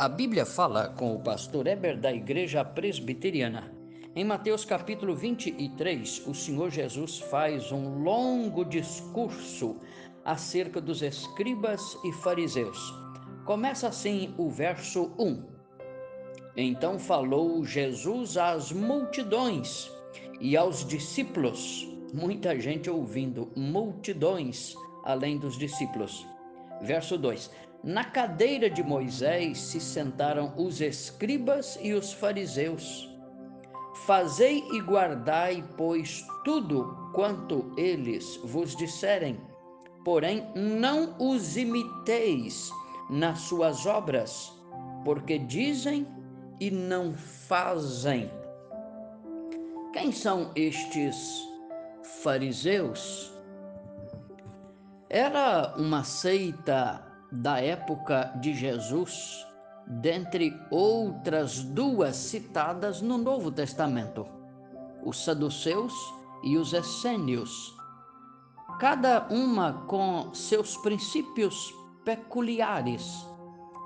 A Bíblia fala com o pastor Eber da Igreja Presbiteriana. Em Mateus capítulo 23, o Senhor Jesus faz um longo discurso acerca dos escribas e fariseus. Começa assim o verso 1. Então falou Jesus às multidões e aos discípulos, muita gente ouvindo, multidões além dos discípulos. Verso 2: na cadeira de Moisés se sentaram os escribas e os fariseus. Fazei e guardai, pois, tudo quanto eles vos disserem, porém não os imiteis nas suas obras, porque dizem e não fazem. Quem são estes fariseus? Era uma seita da época de Jesus, dentre outras duas citadas no Novo Testamento, os saduceus e os essênios, cada uma com seus princípios peculiares.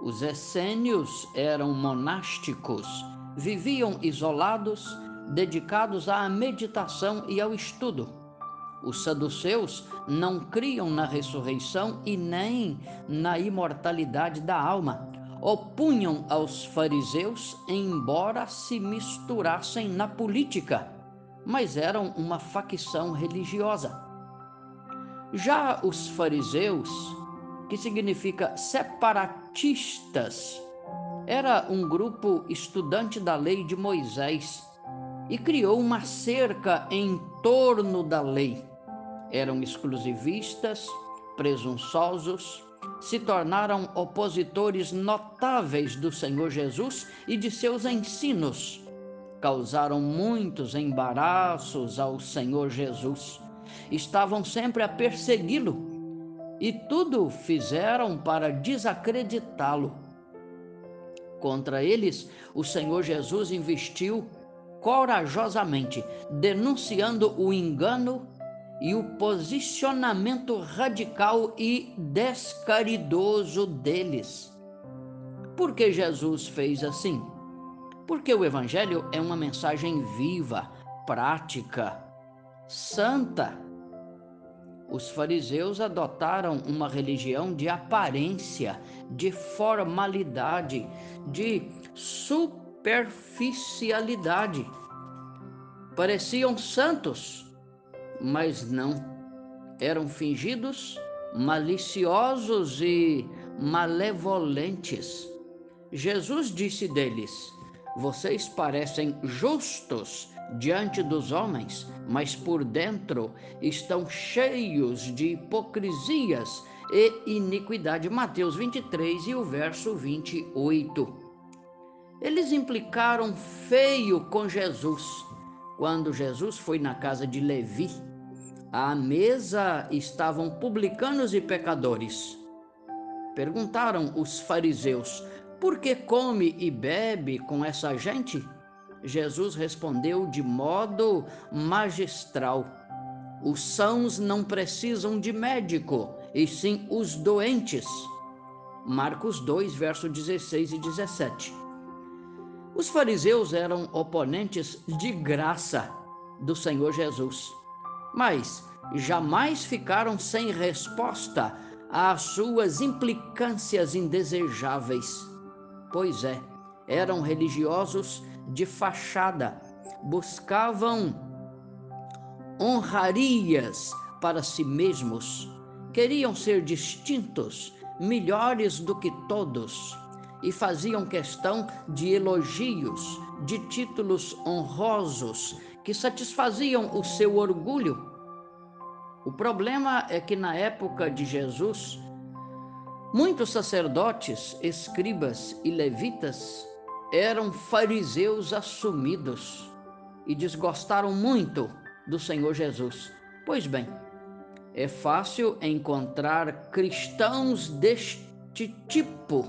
Os essênios eram monásticos, viviam isolados, dedicados à meditação e ao estudo os saduceus não criam na ressurreição e nem na imortalidade da alma. Opunham aos fariseus, embora se misturassem na política, mas eram uma facção religiosa. Já os fariseus, que significa separatistas, era um grupo estudante da lei de Moisés e criou uma cerca em torno da lei eram exclusivistas, presunçosos, se tornaram opositores notáveis do Senhor Jesus e de seus ensinos. Causaram muitos embaraços ao Senhor Jesus. Estavam sempre a persegui-lo e tudo fizeram para desacreditá-lo. Contra eles, o Senhor Jesus investiu corajosamente, denunciando o engano e o posicionamento radical e descaridoso deles. Por que Jesus fez assim? Porque o Evangelho é uma mensagem viva, prática, santa. Os fariseus adotaram uma religião de aparência, de formalidade, de superficialidade. Pareciam santos, mas não. Eram fingidos, maliciosos e malevolentes. Jesus disse deles: Vocês parecem justos diante dos homens, mas por dentro estão cheios de hipocrisias e iniquidade. Mateus 23 e o verso 28. Eles implicaram feio com Jesus quando Jesus foi na casa de Levi, à mesa estavam publicanos e pecadores. Perguntaram os fariseus: Por que come e bebe com essa gente? Jesus respondeu de modo magistral: Os sãos não precisam de médico, e sim os doentes. Marcos 2, verso 16 e 17. Os fariseus eram oponentes de graça do Senhor Jesus, mas jamais ficaram sem resposta às suas implicâncias indesejáveis. Pois é, eram religiosos de fachada, buscavam honrarias para si mesmos, queriam ser distintos, melhores do que todos e faziam questão de elogios, de títulos honrosos que satisfaziam o seu orgulho. O problema é que na época de Jesus, muitos sacerdotes, escribas e levitas eram fariseus assumidos e desgostaram muito do Senhor Jesus. Pois bem, é fácil encontrar cristãos deste tipo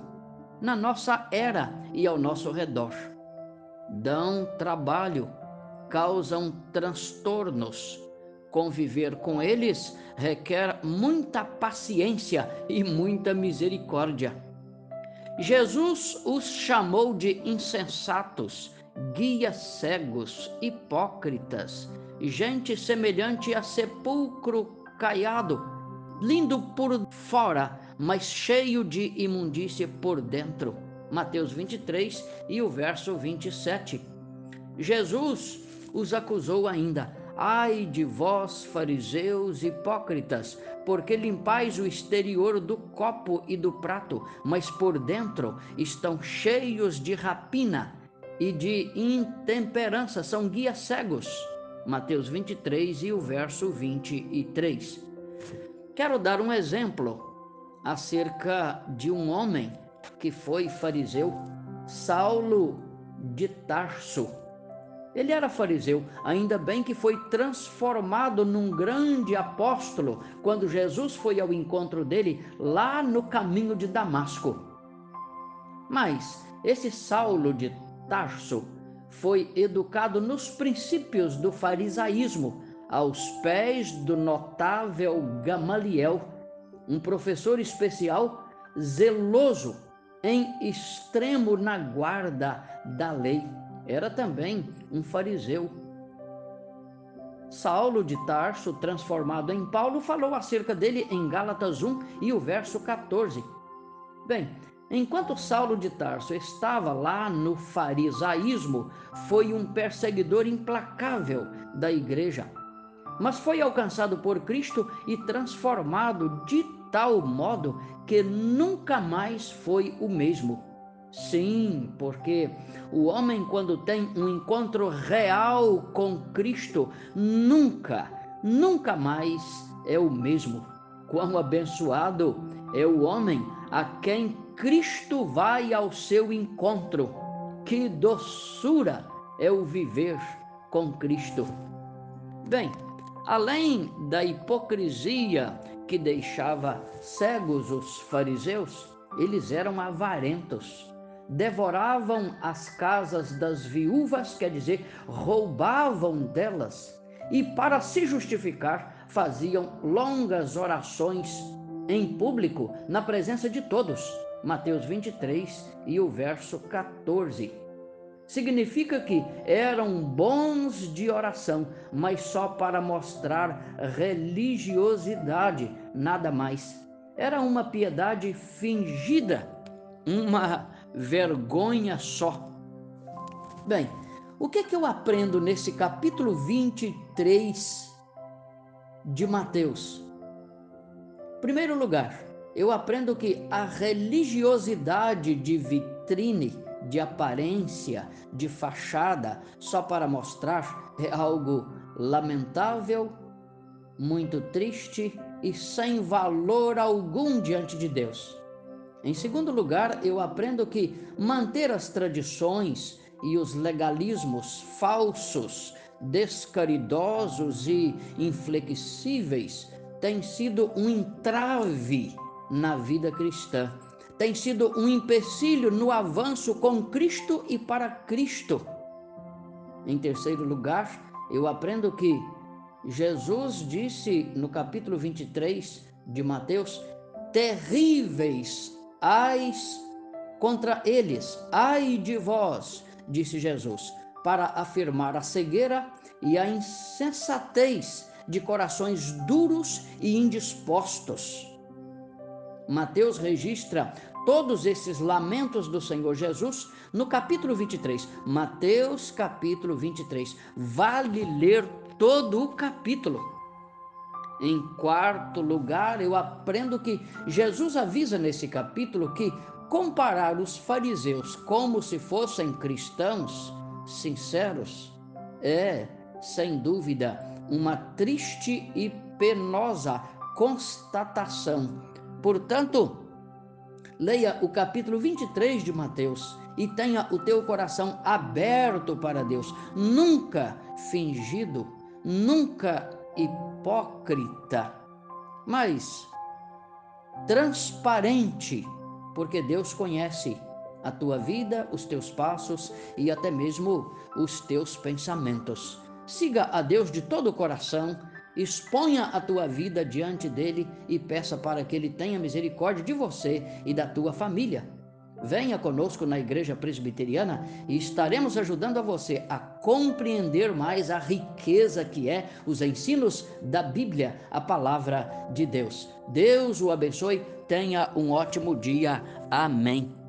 na nossa era e ao nosso redor. Dão trabalho, causam transtornos. Conviver com eles requer muita paciência e muita misericórdia. Jesus os chamou de insensatos, guias cegos, hipócritas, gente semelhante a sepulcro caiado, lindo por fora, mas cheio de imundícia por dentro. Mateus 23 e o verso 27. Jesus os acusou ainda: Ai de vós, fariseus hipócritas, porque limpais o exterior do copo e do prato, mas por dentro estão cheios de rapina e de intemperança, são guias cegos. Mateus 23 e o verso 23. Quero dar um exemplo acerca de um homem que foi fariseu, Saulo de Tarso. Ele era fariseu, ainda bem que foi transformado num grande apóstolo quando Jesus foi ao encontro dele lá no caminho de Damasco. Mas esse Saulo de Tarso foi educado nos princípios do farisaísmo, aos pés do notável Gamaliel, um professor especial zeloso em extremo na guarda da lei. Era também um fariseu. Saulo de Tarso, transformado em Paulo, falou acerca dele em Gálatas 1 e o verso 14. Bem, enquanto Saulo de Tarso estava lá no farisaísmo, foi um perseguidor implacável da igreja, mas foi alcançado por Cristo e transformado de tal modo que nunca mais foi o mesmo. Sim, porque o homem, quando tem um encontro real com Cristo, nunca, nunca mais é o mesmo. Quão abençoado é o homem a quem Cristo vai ao seu encontro. Que doçura é o viver com Cristo. Bem, além da hipocrisia que deixava cegos os fariseus, eles eram avarentos. Devoravam as casas das viúvas, quer dizer, roubavam delas, e para se justificar, faziam longas orações em público, na presença de todos. Mateus 23 e o verso 14 significa que eram bons de oração, mas só para mostrar religiosidade, nada mais. Era uma piedade fingida, uma vergonha só. Bem, o que, é que eu aprendo nesse capítulo 23 de Mateus? Primeiro lugar, eu aprendo que a religiosidade de vitrine de aparência, de fachada, só para mostrar, é algo lamentável, muito triste e sem valor algum diante de Deus. Em segundo lugar, eu aprendo que manter as tradições e os legalismos falsos, descaridosos e inflexíveis tem sido um entrave na vida cristã tem sido um empecilho no avanço com Cristo e para Cristo. Em terceiro lugar, eu aprendo que Jesus disse no capítulo 23 de Mateus: terríveis ais contra eles, ai de vós, disse Jesus, para afirmar a cegueira e a insensatez de corações duros e indispostos. Mateus registra todos esses lamentos do Senhor Jesus no capítulo 23. Mateus, capítulo 23. Vale ler todo o capítulo. Em quarto lugar, eu aprendo que Jesus avisa nesse capítulo que comparar os fariseus como se fossem cristãos sinceros é, sem dúvida, uma triste e penosa constatação. Portanto, leia o capítulo 23 de Mateus e tenha o teu coração aberto para Deus, nunca fingido, nunca hipócrita, mas transparente, porque Deus conhece a tua vida, os teus passos e até mesmo os teus pensamentos. Siga a Deus de todo o coração Exponha a tua vida diante dele e peça para que ele tenha misericórdia de você e da tua família. Venha conosco na Igreja Presbiteriana e estaremos ajudando a você a compreender mais a riqueza que é os ensinos da Bíblia, a palavra de Deus. Deus o abençoe, tenha um ótimo dia. Amém.